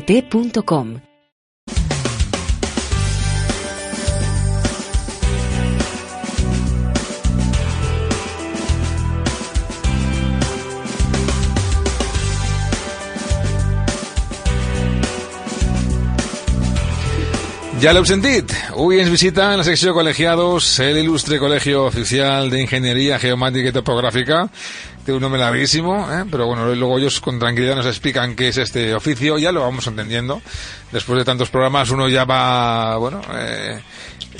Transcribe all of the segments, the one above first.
coigt.com. Ja l'heu sentit? Avui ens visita en la Colegiados el ilustre Colegio Oficial de Ingeniería Geomática y Tiene un nombre larguísimo, ¿eh? pero bueno, luego ellos con tranquilidad nos explican qué es este oficio. Ya lo vamos entendiendo. Después de tantos programas uno ya va, bueno, eh,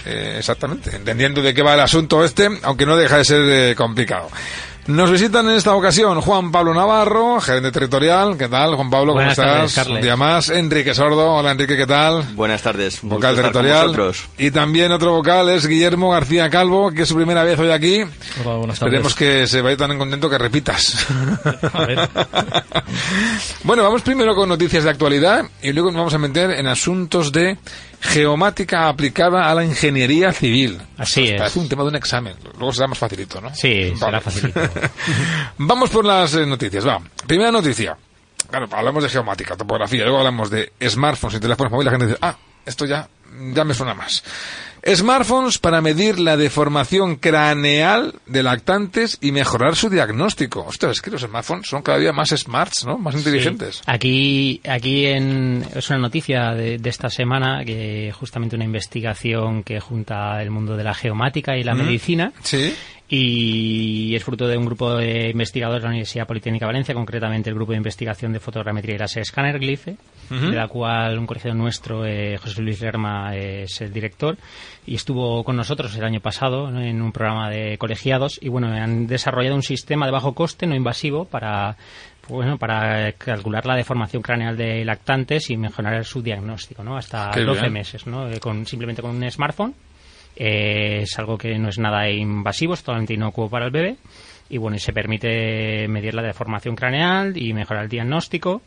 eh, exactamente, entendiendo de qué va el asunto este, aunque no deja de ser eh, complicado. Nos visitan en esta ocasión Juan Pablo Navarro, gerente territorial. ¿Qué tal, Juan Pablo? ¿Cómo Buenas estás? tardes. Un día más. Enrique Sordo. Hola, Enrique, ¿qué tal? Buenas tardes. Vocal territorial. vosotros. Y también otro vocal es Guillermo García Calvo, que es su primera vez hoy aquí. Hola, buenas Esperemos tardes. que se vaya tan contento que repitas. A ver. bueno, vamos primero con noticias de actualidad y luego nos vamos a meter en asuntos de geomática aplicada a la ingeniería civil. Así Esto es. Parece un tema de un examen. Luego será más facilito, ¿no? Sí, será facilito. Vamos por las eh, noticias, va. Primera noticia. Claro, hablamos de geomática, topografía, luego hablamos de smartphones y teléfonos móviles. La gente dice, ah, esto ya, ya me suena más. Smartphones para medir la deformación craneal de lactantes y mejorar su diagnóstico. Ostras, es que los smartphones son cada día más smarts, ¿no? Más inteligentes. Sí. Aquí, aquí en, es una noticia de, de esta semana que justamente una investigación que junta el mundo de la geomática y la Mm. medicina Sí. Y es fruto de un grupo de investigadores de la Universidad Politécnica de Valencia, concretamente el grupo de investigación de fotogrametría y láser escáner GLIFE, de la cual un colegio nuestro, eh, José Luis Lerma, es el director, y estuvo con nosotros el año pasado ¿no? en un programa de colegiados, y bueno, han desarrollado un sistema de bajo coste, no invasivo, para bueno, para calcular la deformación craneal de lactantes y mejorar su diagnóstico, ¿no? Hasta Qué 12 bien. meses, ¿no? Eh, Con, simplemente con un smartphone. Eh, es algo que no es nada invasivo, es totalmente inocuo para el bebé. Y bueno, y se permite medir la deformación craneal y mejorar el diagnóstico.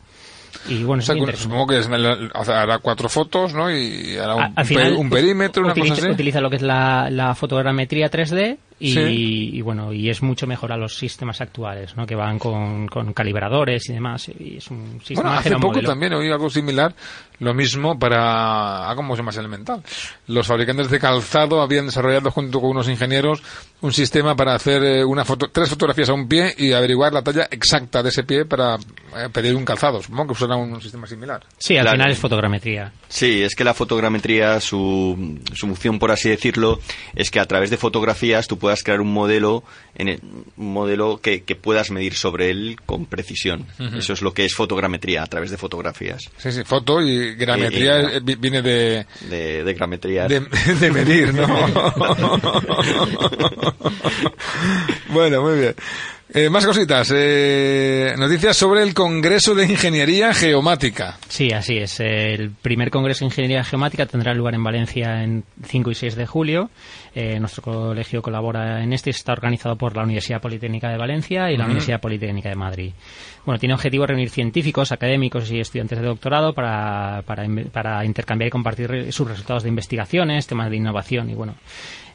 Y bueno, O sea, es supongo que es, o sea, hará cuatro fotos, ¿no? Y hará un, A- al pe- final, un perímetro, una utiliza, cosa así. utiliza lo que es la, la fotogrametría 3D y, Sí. y bueno y es mucho mejor a los sistemas actuales ¿no? que van con, con calibradores y demás y es un sistema Bueno, hace poco modelo. también oí algo similar, lo mismo para algo mucho más elemental. Los fabricantes de calzado habían desarrollado junto con unos ingenieros un sistema para hacer eh, una foto, tres fotografías a un pie y averiguar la talla exacta de ese pie para eh, pedir un calzado. Supongo que usará un sistema similar. sí al Claro. final es fotogrametría Sí, es que la fotogrametría, su, su función, por así decirlo, es que a través de fotografías tú puedas crear un modelo, en el- un modelo que, que puedas medir sobre él con precisión. Eso es lo que es fotogrametría, a través de fotografías. Sí, sí, foto y grametría eh, vi- viene de, De, de grametría. de, de medir, ¿no? bueno, muy bien. Eh, más cositas. Eh, noticias sobre el Congreso de Ingeniería Geomática. Sí, así es. El primer Congreso de Ingeniería Geomática tendrá lugar en Valencia en 5 y 6 de julio. Eh, nuestro colegio colabora en este. Está organizado por la Universidad Politécnica de Valencia y la Universidad Politécnica de Madrid. Bueno, tiene objetivo reunir científicos, académicos y estudiantes de doctorado para, para, para intercambiar y compartir sus resultados de investigaciones, temas de innovación y bueno.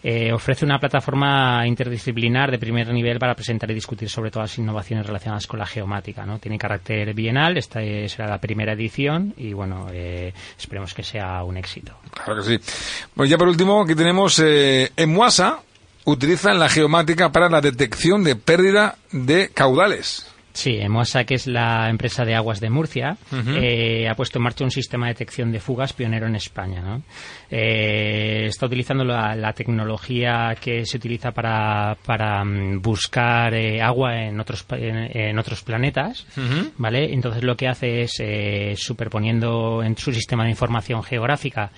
Eh, ofrece una plataforma interdisciplinar de primer nivel para presentar y discutir sobre todas las innovaciones relacionadas con la geomática. ¿no? Tiene carácter bienal, esta será la primera edición y bueno, eh, esperemos que sea un éxito. Claro que sí. Bueno, ya por último, aquí tenemos eh, Emuasa utiliza la geomática para la detección de pérdida de caudales. Sí, Emoasa, que es la empresa de aguas de Murcia, eh, ha puesto en marcha un sistema de detección de fugas pionero en España. ¿no? Eh, está utilizando la, tecnología que se utiliza para, para mm, buscar eh, agua en otros, en, otros planetas, ¿vale? Entonces lo que hace es, superponiendo en su sistema de información geográfica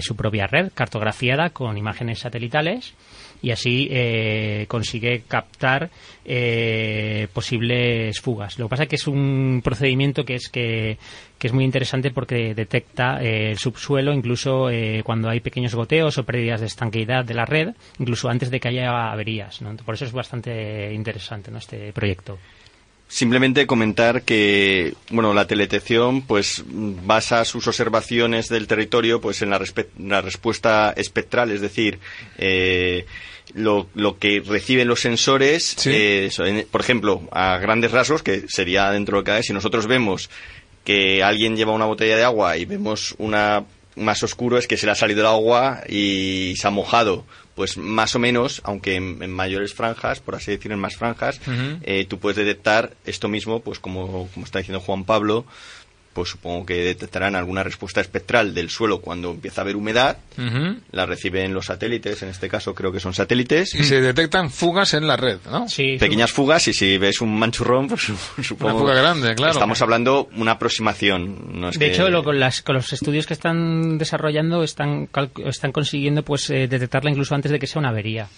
su propia red cartografiada con imágenes satelitales, y así eh, consigue captar eh, posibles fugas. Lo que pasa es que es un procedimiento que es que, es muy interesante porque detecta eh, el subsuelo incluso cuando hay pequeños goteos o pérdidas de estanqueidad de la red, incluso antes de que haya averías. Por eso es bastante interesante ¿no? este proyecto. Simplemente comentar que, bueno, la teletección, pues, basa sus observaciones del territorio, pues, en la, la respuesta espectral, es decir, eh, lo, lo que reciben los sensores, eh, por ejemplo, a grandes rasgos, que sería dentro de hay, si nosotros vemos que alguien lleva una botella de agua y vemos una más oscuro es que se le ha salido el agua y se ha mojado. Pues más o menos, aunque en, mayores franjas, por así decir, en más franjas, eh, tú puedes detectar esto mismo, pues como, como está diciendo Juan Pablo, pues supongo que detectarán alguna respuesta espectral del suelo cuando empieza a haber humedad. La reciben los satélites, en este caso creo que son satélites. Y se detectan fugas en la red, ¿no? Sí. Pequeñas fugas y si ves un manchurrón, pues supongo. Una fuga grande, claro. Estamos hablando una aproximación. No es de hecho, lo, con, las, con, los estudios que están desarrollando están, están consiguiendo pues eh, detectarla incluso antes de que sea una avería.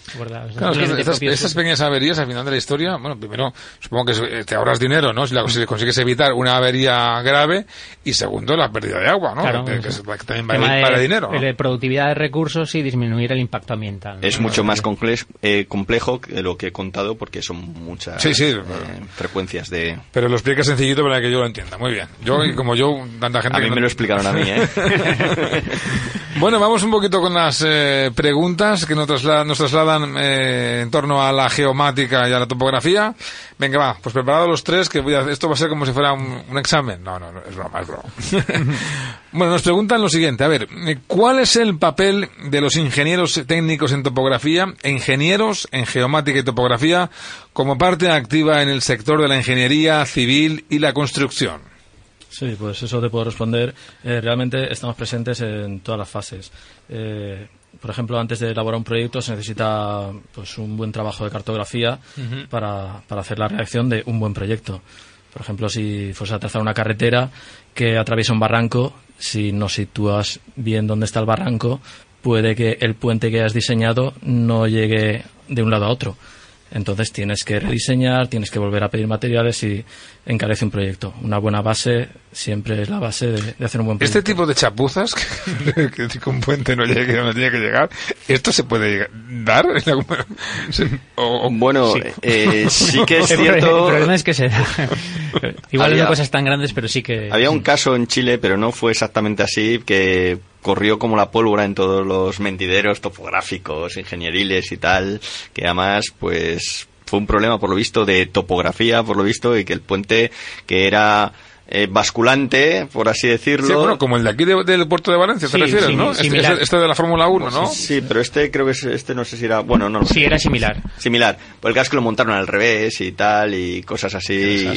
Claro, estas, pequeñas averías al final de la historia, bueno, primero supongo que te ahorras dinero, ¿no? Si, si consigues evitar una avería grave y segundo la pérdida de agua, ¿no? que, también vale, dinero. De productividad de recursos y disminuir el impacto ambiental. Es mucho más eh, complejo que lo que he contado porque son muchas eh, frecuencias de... Pero lo explica sencillito para que yo lo entienda. Muy bien. Yo, y como yo, tanta gente... A mí me lo explicaron a mí, ¿eh? bueno, vamos un poquito con las eh, preguntas que nos trasladan, nos trasladan en torno a la geomática y a la topografía. Venga, va, pues preparados los tres, que voy a, esto va a ser como si fuera un, un examen. No, no, no, broma. bueno, nos preguntan lo siguiente, a ver, ¿cuál es el papel de los ingenieros técnicos en topografía, ingenieros en geomática y topografía, como parte activa en el sector de la ingeniería civil y la construcción? Sí, pues eso te puedo responder. Eh, realmente estamos presentes en todas las fases. Eh, por ejemplo, antes de elaborar un proyecto se necesita pues, un buen trabajo de cartografía para, para hacer la redacción de un buen proyecto. Por ejemplo, si fuese a trazar una carretera que atraviesa un barranco, si no sitúas bien dónde está el barranco, puede que el puente que has diseñado no llegue de un lado a otro. Entonces tienes que rediseñar, tienes que volver a pedir materiales y encarece un proyecto. Una buena base siempre es la base de, hacer un buen proyecto. Este tipo de chapuzas, que, que un puente no llegue donde tiene que llegar, ¿esto se puede dar? bueno, sí. Eh, sí. que es cierto... El problema es que se da. Igual había, no cosas tan grandes, pero sí que... Había un caso en Chile, pero no fue exactamente así, que corrió como la pólvora en todos los mentideros topográficos, ingenieriles y tal, que además, pues, fue un problema, por lo visto, de topografía, por lo visto, y que el puente, que era eh, basculante, por así decirlo. Sí, bueno, como el de aquí del puerto de Valencia, te refieres, ¿no? Este, este, de la Fórmula 1, ¿no? Sí, pero este creo que es, este no sé si era, bueno, no. Sí, era similar. Similar. Pues el que lo montaron al revés y tal, y cosas así.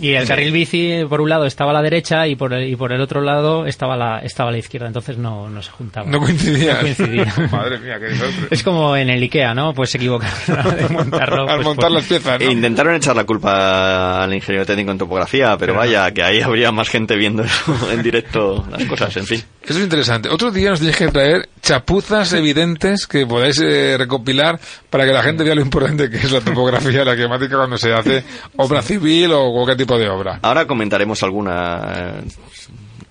Y el carril bici, por un lado, estaba a la derecha y por el, y por el otro lado estaba la, estaba a la izquierda, entonces no, no se juntaba. No coincidía. No coincidía. Madre mía, qué desastre. Es como en el Ikea, ¿no? Pues se equivocaron de montarlo. al pues montar las piezas, ¿no? E intentaron echar la culpa al ingeniero técnico en topografía, pero, vaya, que ahí ahí habría más gente viendo en directo las cosas, en fin. Eso es interesante. Otro día nos tenéis que traer chapuzas evidentes que podáis eh, recopilar para que la gente vea lo importante que es la topografía, la climática cuando se hace obra civil o cualquier tipo de obra. Ahora comentaremos alguna eh,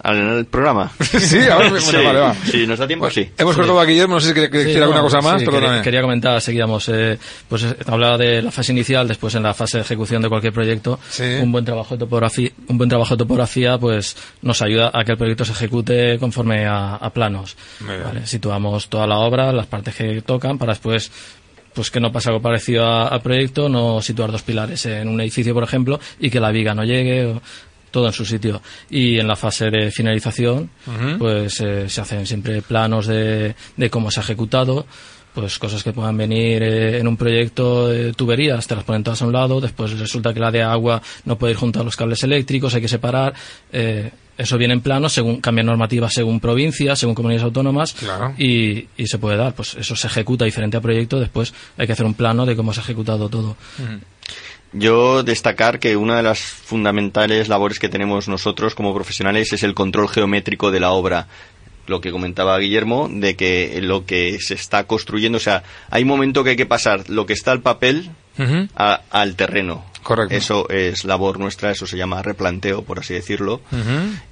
en el programa. sí, bueno, vale, va. sí, nos da tiempo, sí. Hemos cortado a Guillermo, no sé si quiere decir Sí, alguna no, cosa más, sí, perdóname. quería, quería comentar, seguíamos, eh, pues eh, hablaba de la fase inicial, después en la fase de ejecución de cualquier proyecto, Sí. un buen trabajo de topografía, un buen trabajo de topografía, pues nos ayuda a que el proyecto se ejecute conforme a, a planos. Situamos toda la obra, las partes que tocan, para después pues que no pase algo parecido a- al proyecto, no situar dos pilares en un edificio, por ejemplo, y que la viga no llegue, o- todo en su sitio. Y en la fase de finalización, pues eh, se hacen siempre planos de, de cómo se ha ejecutado, pues cosas que puedan venir eh, en un proyecto de tuberías, te las ponen todas a un lado, después resulta que la de agua no puede ir junto a los cables eléctricos, hay que separar. eh, eso viene en plano, según cambia normativa según provincias, según comunidades autónomas, Claro. y, y se puede dar. Pues eso se ejecuta diferente a proyecto, después hay que hacer un plano de cómo se ha ejecutado todo. Yo destacar que una de las fundamentales labores que tenemos nosotros como profesionales es el control geométrico de la obra. Lo que comentaba Guillermo, de que lo que se está construyendo, o sea, hay un momento que hay que pasar lo que está al papel a- al terreno. Correcto. Eso es labor nuestra, eso se llama replanteo, por así decirlo.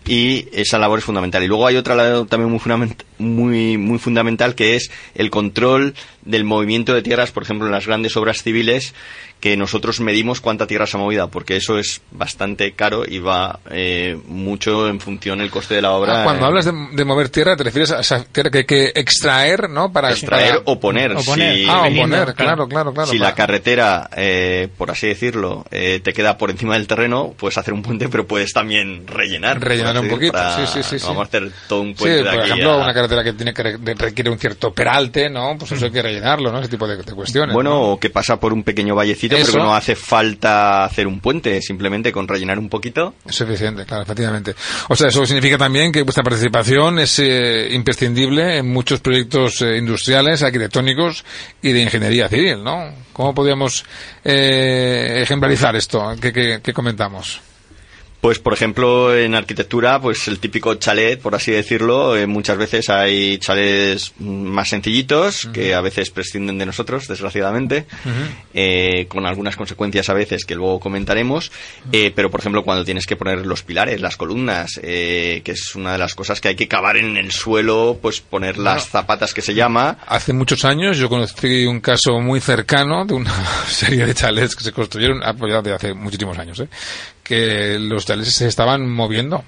Y esa labor es fundamental. Y luego hay otra labor también muy, fundament- muy, muy fundamental que es el control del movimiento de tierras, por ejemplo, en las grandes obras civiles, que nosotros medimos cuánta tierra se ha movido, porque eso es bastante caro y va eh, mucho en función del coste de la obra. Ah, Cuando eh, hablas de, de mover tierra, te refieres a esa tierra que hay que extraer, ¿no? Para extraer para- o poner. O poner. Si- Ah, o poner, claro, claro, claro. si la carretera, eh, por así decirlo, eh, te queda por encima del terreno, puedes hacer un puente, pero puedes también rellenar. Rellenar un poquito, para- sí, sí, sí, sí. Vamos a hacer todo un Sí, puente de por aquí ejemplo, a- una carretera que tiene que requiere un cierto peralte, ¿no? Pues eso hay que rellenarlo, ¿no? Ese tipo de, de cuestiones. Bueno, ¿no? o que pasa por un pequeño vallecito, Eso. pero que no hace falta hacer un puente, simplemente con rellenar un poquito. Es suficiente, claro, efectivamente. O sea, eso significa también que vuestra participación es eh, imprescindible en muchos proyectos eh, industriales, arquitectónicos y de ingeniería civil, ¿no? ¿Cómo podríamos eh, ejemplarizar esto que, que- que comentamos? Pues, por ejemplo, en arquitectura, pues el típico chalet, por así decirlo, eh, muchas veces hay chalets más sencillitos que a veces prescinden de nosotros, desgraciadamente, eh, con algunas consecuencias a veces que luego comentaremos. Eh, pero, por ejemplo, cuando tienes que poner los pilares, las columnas, eh, que es una de las cosas que hay que cavar en el suelo, pues poner las zapatas que se llama. Hace muchos años yo conocí un caso muy cercano de una serie de chalets que se construyeron, ah, pues hace muchísimos años, ¿eh? Que los chalets se estaban moviendo.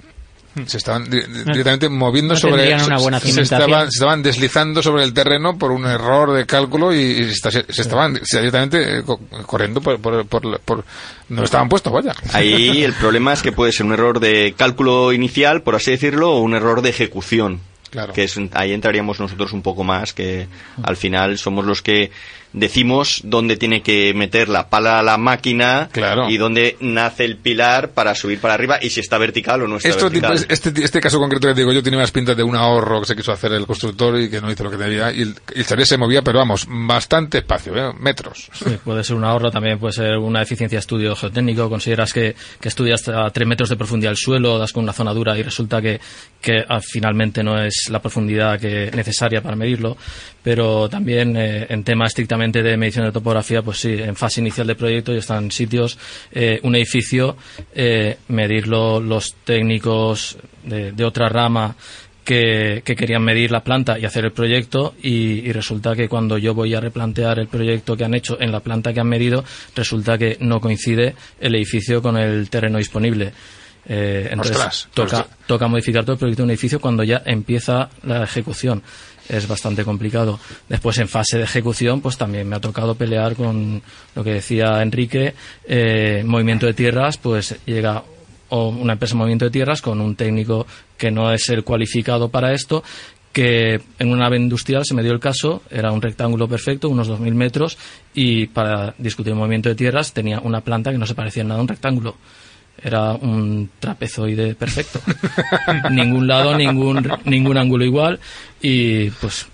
Se estaban di- directamente moviendo No sobre tendrían una buena se, estaban, se estaban deslizando sobre el terreno por un error de cálculo y, y se, estaban se- directamente eh, co- corriendo por, por, por, por donde estaban puestos, vaya. Ahí el problema es que puede ser un error de cálculo inicial, por así decirlo, o un error de ejecución. Claro. Que es, ahí entraríamos nosotros un poco más, que al final somos los que decimos dónde tiene que meter la pala a la máquina Claro. y dónde nace el pilar para subir para arriba y si está vertical o no está Esto tipo- vertical. este, este caso concreto que digo yo tiene más pinta de un ahorro que se quiso hacer el constructor y que no hizo lo que debía. Y el, el chalet se movía, pero vamos, bastante espacio, ¿eh? metros. Sí, puede ser un ahorro, también puede ser una eficiencia de estudio geotécnico. Consideras que, que estudias a 3 metros de profundidad el suelo, das con una zona dura y resulta que, que ah, finalmente no es la profundidad que necesaria para medirlo. Pero también eh, en tema estrictamente de medición de topografía, pues sí, en fase inicial de proyecto ya están sitios, eh, un edificio, eh, medirlo los técnicos de, de otra rama que, que querían medir la planta y hacer el proyecto y resulta que cuando yo voy a replantear el proyecto que han hecho en la planta que han medido, resulta que no coincide el edificio con el terreno disponible. Eh, entonces Ostras, toca, ostras. toca modificar todo el proyecto de un edificio cuando ya empieza la ejecución. Es bastante complicado. Después, en fase de ejecución, pues también me ha tocado pelear con lo que decía Enrique, eh, movimiento de tierras, pues llega o una empresa de movimiento de tierras con un técnico que no es el cualificado para esto, que en una nave industrial se me dio el caso, era un rectángulo perfecto, unos 2.000 metros, y para discutir el movimiento de tierras tenía una planta que no se parecía en nada a un rectángulo. Era un trapezoide perfecto. ningún lado, ningún, ningún ángulo igual, y pues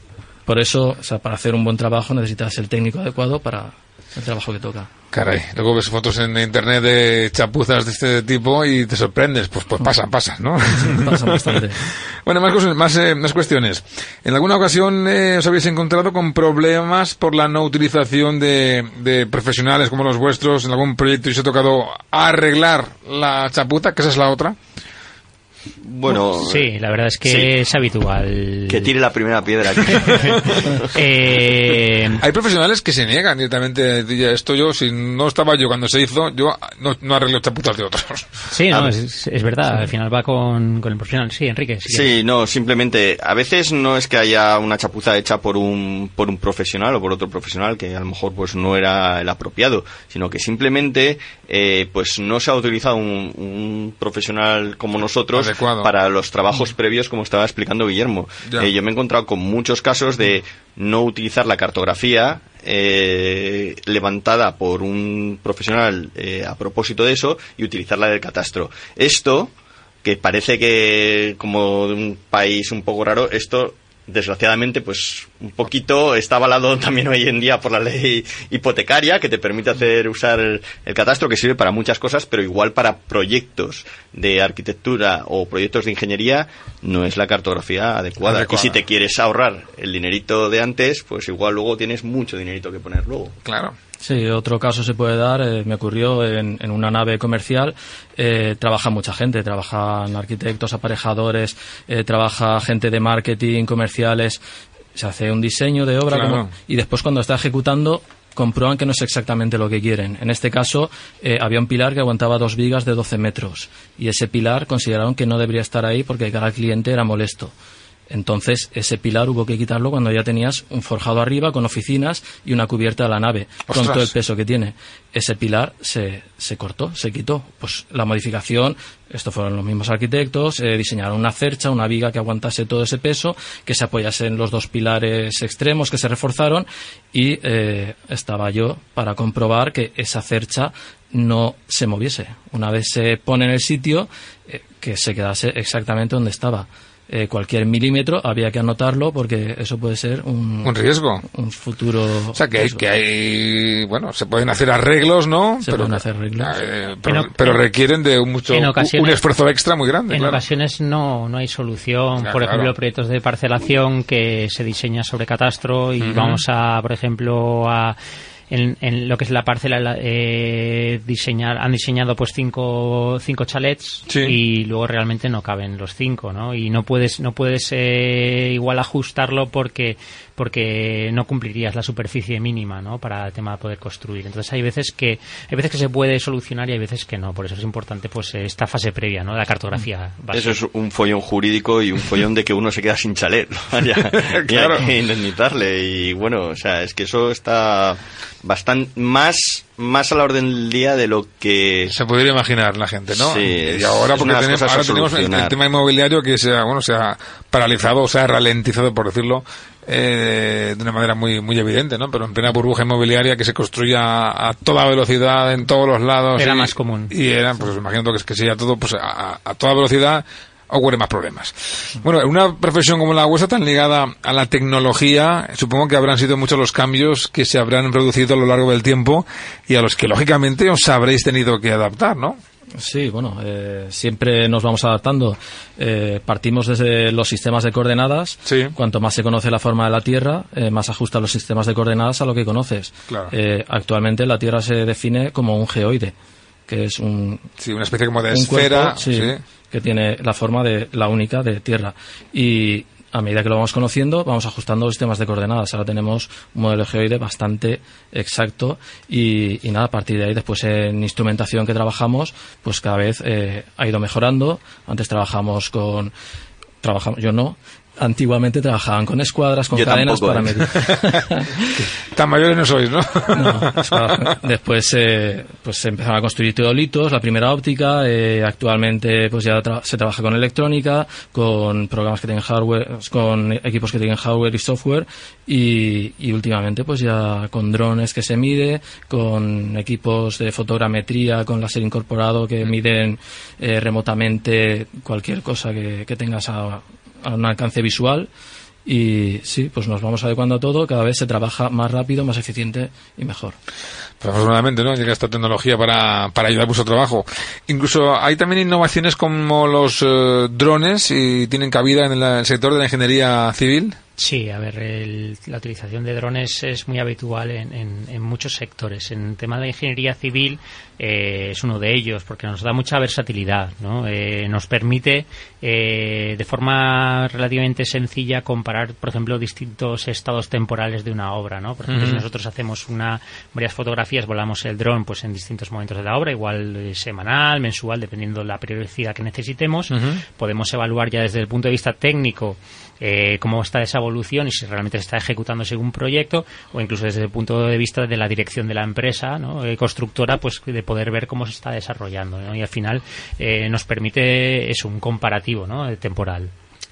por eso, para hacer un buen trabajo necesitas el técnico adecuado para, el trabajo que toca. Caray, luego ves fotos en internet de chapuzas de este tipo y te sorprendes. Pues, pues pasa, pasa, ¿no? Pasa bastante. bueno, más, cosas, más, eh, más cuestiones. ¿En alguna ocasión eh, os habéis encontrado con problemas por la no utilización de, de profesionales como los vuestros en algún proyecto y os ha tocado arreglar la chapuza? Que esa es la otra. Bueno, sí, la verdad es que sí. es habitual. que tire la primera piedra. Eh, Hay profesionales que se niegan directamente a decir, "Ya, esto yo, si no estaba yo cuando se hizo, yo no, no arreglo chapuzas de otros. sí, no, es, es verdad, al final va con, con el profesional. Sí, Enrique. si quieres. Sí, no, simplemente a veces no es que haya una chapuza hecha por un por un profesional o por otro profesional que a lo mejor pues no era el apropiado, sino que simplemente eh, pues no se ha utilizado un, un profesional como nosotros Adecuado. para los trabajos previos como estaba explicando Guillermo. Eh, yo me he encontrado con muchos casos de no utilizar la cartografía eh, levantada por un profesional eh, a propósito de eso y utilizarla del catastro. Esto que parece que como de un país un poco raro, esto desgraciadamente pues un poquito está avalado también hoy en día por la ley hipotecaria que te permite hacer usar el, el catastro que sirve para muchas cosas pero igual para proyectos de arquitectura o proyectos de ingeniería no es la cartografía adecuada, Adecuada. y si te quieres ahorrar el dinerito de antes pues igual luego tienes mucho dinerito que poner luego Claro. Sí, otro caso se puede dar, eh, me ocurrió en, en una nave comercial, eh, trabaja mucha gente, trabajan arquitectos, aparejadores, eh, trabaja gente de marketing, comerciales, se hace un diseño de obra Claro. como- y después cuando está ejecutando comprueban que no es exactamente lo que quieren. En este caso, eh, había un pilar que aguantaba dos vigas de 12 metros y ese pilar consideraron que no debería estar ahí porque cada cliente era molesto. Entonces, ese pilar hubo que quitarlo cuando ya tenías un forjado arriba con oficinas y una cubierta de la nave, con todo el peso que tiene. Ese pilar se, se cortó, se quitó. Pues la modificación, estos fueron los mismos arquitectos, eh, diseñaron una cercha, una viga que aguantase todo ese peso, que se apoyase en los dos pilares extremos que se reforzaron y eh, estaba yo para comprobar que esa cercha no se moviese. Una vez se pone en el sitio, eh, que se quedase exactamente donde estaba. Eh, cualquier milímetro había que anotarlo porque eso puede ser un, Un riesgo. un futuro. O sea, que hay, que hay, bueno, se pueden hacer arreglos, ¿no? Se pueden hacer arreglos. eh, pero, En pero requieren de un mucho, un esfuerzo extra muy grande, En claro. ocasiones no, no hay solución. Ya, por ejemplo, claro. proyectos de parcelación que se diseña sobre catastro y Ujú. vamos a, por ejemplo, a en, en lo que es la parcela la- eh, diseñar han diseñado pues cinco cinco chalets Sí. y luego realmente no caben los cinco no y no puedes no puedes eh, igual ajustarlo porque porque no cumplirías la superficie mínima no para el tema de poder construir entonces hay veces que hay veces que se puede solucionar y hay veces que no por eso es importante pues esta fase previa no la cartografía básica. Eso es un follón jurídico y un follón de que uno se queda sin chalet. Vaya, y Claro. hay que indemnizarle. Y bueno, o sea, es que eso está bastante más, más a la orden del día de lo que Se podría imaginar la gente, ¿no? Sí, y es- ahora porque tenemos, ahora tenemos el, tema inmobiliario que se ha, bueno, se ha paralizado o se ha ralentizado, por decirlo, eh, de una manera muy muy evidente, ¿no? Pero en plena burbuja inmobiliaria que se construya a toda velocidad en todos los lados. Era y- más común. Y era, pues imagino que, es que sería todo pues a, a toda velocidad ocurren más problemas. Bueno, en una profesión como la vuestra, tan ligada a la tecnología, supongo que habrán sido muchos los cambios que se habrán producido a lo largo del tiempo y a los que lógicamente os habréis tenido que adaptar, ¿no? Sí, bueno, eh, siempre nos vamos adaptando. Eh, partimos desde los sistemas de coordenadas. Sí. Cuanto más se conoce la forma de la Tierra, eh, más ajustan los sistemas de coordenadas a lo que conoces. Claro. Eh, actualmente la Tierra se define como un geoide, que es un, Sí, una especie como de un esfera. cuerpo, sí, sí. que tiene la forma de la única de Tierra. Y a medida que lo vamos conociendo, vamos ajustando los sistemas de coordenadas. Ahora tenemos un modelo geoide bastante exacto y, y nada, a partir de ahí, después en instrumentación que trabajamos, pues cada vez eh, ha ido mejorando. Antes trabajamos con... Trabajamos, yo no. Antiguamente trabajaban con escuadras, con Yo cadenas tampoco, para ¿eh? medir. Tan mayores no sois, ¿no? No, o sea, después eh, pues se empezaron a construir teodolitos, la primera óptica, eh, actualmente pues ya tra- se trabaja con electrónica, con programas que tienen hardware, con equipos que tienen hardware y software y, y últimamente pues ya con drones que se mide, con equipos de fotogrametría con láser incorporado que miden eh, remotamente cualquier cosa que, que tengas a, a un alcance visual y sí, pues nos vamos adecuando a todo, cada vez se trabaja más rápido, más eficiente y mejor. Pues afortunadamente, ¿no? Llega esta tecnología para, para ayudar a vuestro trabajo. Incluso hay también innovaciones como los eh, drones y tienen cabida en el sector de la ingeniería civil. Sí, a ver, la utilización de drones es muy habitual en, muchos sectores. En el tema de ingeniería civil eh, es uno de ellos porque nos da mucha versatilidad, ¿no? Eh, nos permite eh, de forma relativamente sencilla comparar, por ejemplo, distintos estados temporales de una obra, ¿no? Por ejemplo, si nosotros hacemos una varias fotografías, volamos el dron, pues en distintos momentos de la obra, igual semanal, mensual, dependiendo de la periodicidad que necesitemos, podemos evaluar ya desde el punto de vista técnico eh, cómo está esa evolución y si realmente se está ejecutando según un proyecto o incluso desde el punto de vista de la dirección de la empresa ¿no? Eh, constructora pues de poder ver cómo se está desarrollando ¿no? y al final eh, nos permite eso un comparativo ¿no? temporal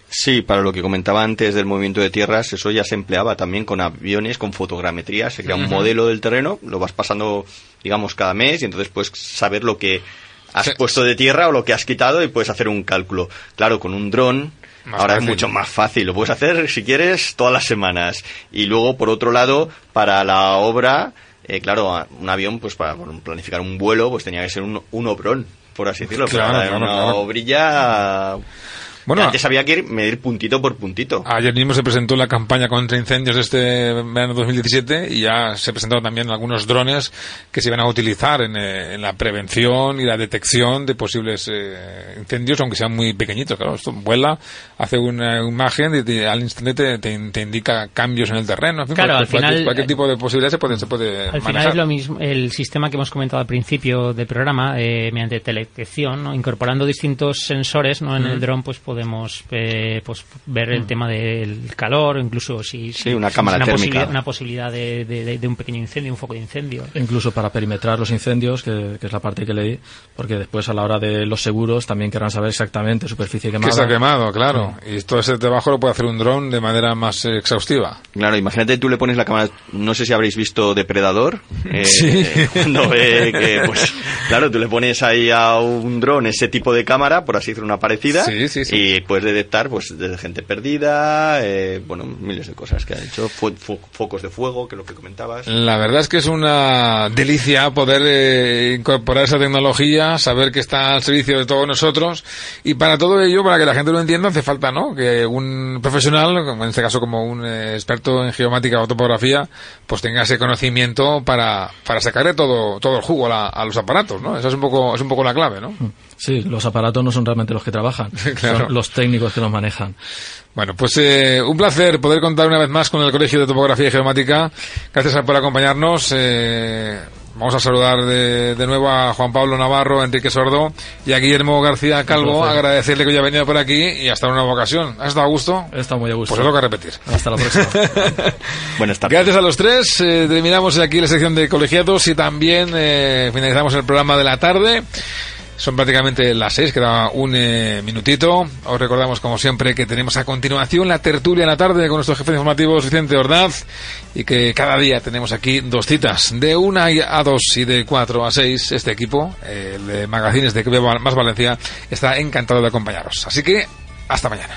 Sí, para lo que comentaba antes del movimiento de tierras, eso ya se empleaba también con aviones, con fotogrametría, se crea un modelo del terreno, lo vas pasando, digamos, cada mes y entonces puedes saber lo que has puesto de tierra o lo que has quitado y puedes hacer un cálculo. Claro, con un dron Ahora es mucho más fácil, lo puedes hacer si quieres todas las semanas. Y luego, por otro lado, para la obra, eh, claro, un avión, pues para planificar un vuelo, pues tenía que ser un, un obrón, por así decirlo. Claro, una obrilla bueno, antes había que ir medir puntito por puntito. Ayer mismo se presentó la campaña contra incendios de este verano 2017 y ya se presentaron también algunos drones que se iban a utilizar en, eh, la prevención y la detección de posibles eh, incendios, aunque sean muy pequeñitos. Claro, esto vuela, hace una imagen y al instante te, indica cambios en el terreno. En fin, claro, al final, cualquier, tipo de posibilidades se puede, se puede Al final es lo mismo, el sistema que hemos comentado al principio del programa, eh, mediante teledetección, incorporando distintos sensores ¿no? en el dron, pues podemos eh, pues ver el mm. tema del calor, incluso si, una cámara una térmica. Posibilidad, una posibilidad de, de, un pequeño incendio, un foco de incendio. Incluso para perimetrar los incendios, que, es la parte que leí, porque después a la hora de los seguros también querrán saber exactamente superficie quemada. Que está quemado, claro. Y todo ese trabajo lo puede hacer un dron de manera más exhaustiva. Claro, imagínate tú le pones la cámara, no sé si habréis visto Depredador, eh, sí. cuando ve que, pues, claro, tú le pones ahí a un dron ese tipo de cámara, por así decirlo, una parecida, sí, sí, y puedes detectar pues desde gente perdida, eh, bueno, miles de cosas que ha hecho, focos de fuego, que es lo que comentabas. La verdad es que es una delicia poder eh, incorporar esa tecnología, saber que está al servicio de todos nosotros, y para todo ello, para que la gente lo entienda, hace falta, ¿no? Que un profesional, en este caso como un eh, experto en geomática o topografía, pues tenga ese conocimiento para, para sacarle todo, todo el jugo a, a los aparatos, ¿no? Esa es un poco, es un poco la clave, ¿no? Sí, los aparatos no son realmente los que trabajan, son los técnicos que los manejan. Bueno, pues eh, un placer poder contar una vez más con el Colegio de Topografía y Geomática. Gracias por acompañarnos. Eh, vamos a saludar de, de, nuevo a Juan Pablo Navarro, Enrique Sordo y a Guillermo García Calvo. Agradecerle que haya venido por aquí y hasta una nueva ocasión. ¿Has estado a gusto? He estado muy a gusto. Pues que repetir. Hasta la próxima. Buenas tardes. Gracias a los tres. Eh, terminamos aquí la sección de colegiados y también finalizamos el programa de la tarde. Son prácticamente las seis, queda un eh, minutito. Os recordamos, como siempre, que tenemos a continuación la tertulia en la tarde con nuestro jefe informativo Vicente Ordaz y que cada día tenemos aquí dos citas, de una a dos y de cuatro a seis. Este equipo, el de Magazines de Más Valencia, está encantado de acompañaros. Así que, hasta mañana.